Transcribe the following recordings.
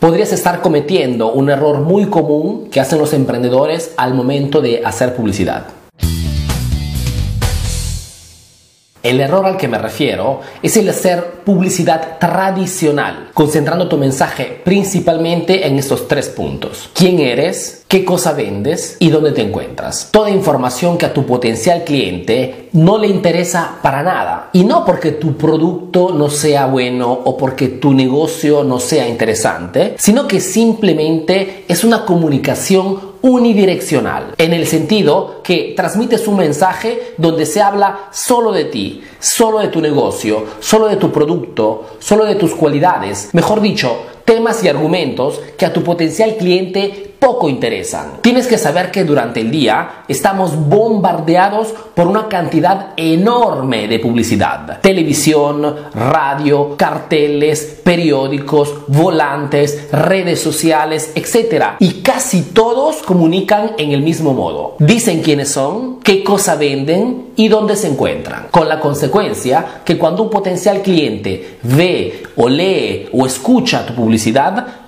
podrías estar cometiendo un error muy común que hacen los emprendedores al momento de hacer publicidad. El error al que me refiero es el hacer publicidad tradicional, concentrando tu mensaje principalmente en estos tres puntos. ¿Quién eres? ¿Qué cosa vendes? ¿Y dónde te encuentras? Toda información que a tu potencial cliente no le interesa para nada. Y no porque tu producto no sea bueno o porque tu negocio no sea interesante, sino que simplemente es una comunicación unidireccional, en el sentido que transmites un mensaje donde se habla solo de ti, solo de tu negocio, solo de tu producto, solo de tus cualidades, mejor dicho, temas y argumentos que a tu potencial cliente poco interesan. Tienes que saber que durante el día estamos bombardeados por una cantidad enorme de publicidad. Televisión, radio, carteles, periódicos, volantes, redes sociales, etc. Y casi todos comunican en el mismo modo. Dicen quiénes son, qué cosa venden y dónde se encuentran. Con la consecuencia que cuando un potencial cliente ve o lee o escucha tu publicidad,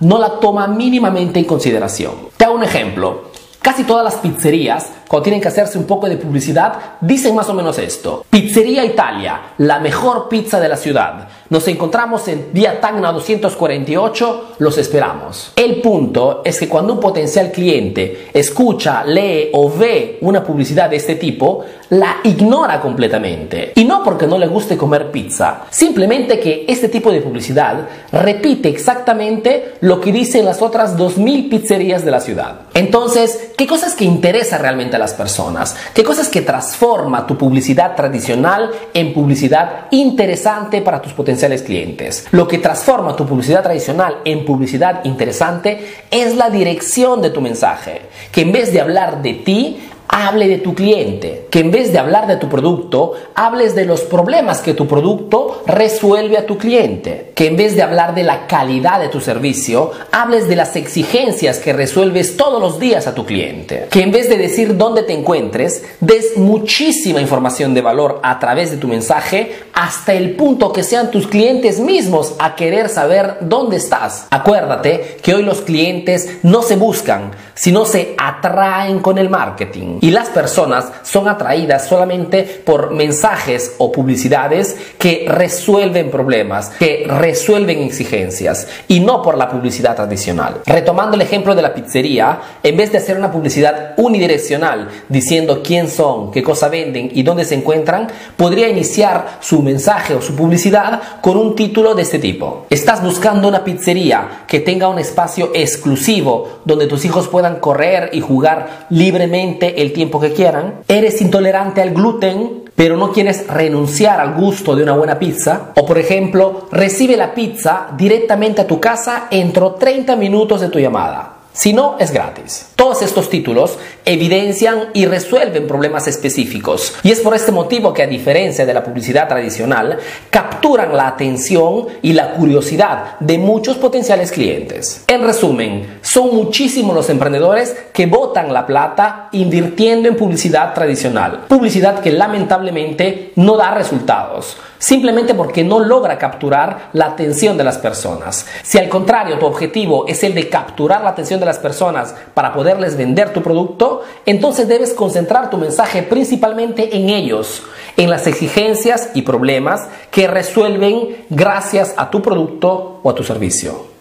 no la toma mínimamente en consideración. Te hago un ejemplo. Casi todas las pizzerías, cuando tienen que hacerse un poco de publicidad, dicen más o menos esto. Pizzería Italia, la mejor pizza de la ciudad. Nos encontramos en Vía Tacna 248, los esperamos. El punto es que cuando un potencial cliente escucha, lee o ve una publicidad de este tipo, la ignora completamente. Y no porque no le guste comer pizza, simplemente que este tipo de publicidad repite exactamente lo que dicen las otras 2.000 pizzerías de la ciudad. Entonces, ¿qué cosas que interesa realmente a las personas? ¿Qué cosas que transforma tu publicidad tradicional en publicidad interesante para tus potenciales clientes? Lo que transforma tu publicidad tradicional en publicidad interesante es la dirección de tu mensaje, que en vez de hablar de ti, hable de tu cliente, que en vez de hablar de tu producto, hables de los problemas que tu producto resuelve a tu cliente, que en vez de hablar de la calidad de tu servicio, hables de las exigencias que resuelves todos los días a tu cliente, que en vez de decir dónde te encuentres, des muchísima información de valor a través de tu mensaje hasta el punto que sean tus clientes mismos a querer saber dónde estás. Acuérdate que hoy los clientes no se buscan, sino se atraen con el marketing. Y las personas son atraídas solamente por mensajes o publicidades que resuelven problemas, que resuelven exigencias y no por la publicidad tradicional. Retomando el ejemplo de la pizzería, en vez de hacer una publicidad unidireccional diciendo quién son, qué cosa venden y dónde se encuentran, podría iniciar su mensaje o su publicidad con un título de este tipo. ¿Estás buscando una pizzería que tenga un espacio exclusivo donde tus hijos puedan correr y jugar libremente tiempo que quieran, eres intolerante al gluten, pero no quieres renunciar al gusto de una buena pizza, o por ejemplo, recibe la pizza directamente a tu casa dentro 30 minutos de tu llamada. Si no, es gratis. Todos estos títulos evidencian y resuelven problemas específicos. Y es por este motivo que a diferencia de la publicidad tradicional, capturan la atención y la curiosidad de muchos potenciales clientes. En resumen, son muchísimos los emprendedores que botan la plata invirtiendo en publicidad tradicional. Publicidad que lamentablemente no da resultados simplemente porque no logra capturar la atención de las personas. Si al contrario tu objetivo es el de capturar la atención de las personas para poderles vender tu producto, entonces debes concentrar tu mensaje principalmente en ellos, en las exigencias y problemas que resuelven gracias a tu producto o a tu servicio.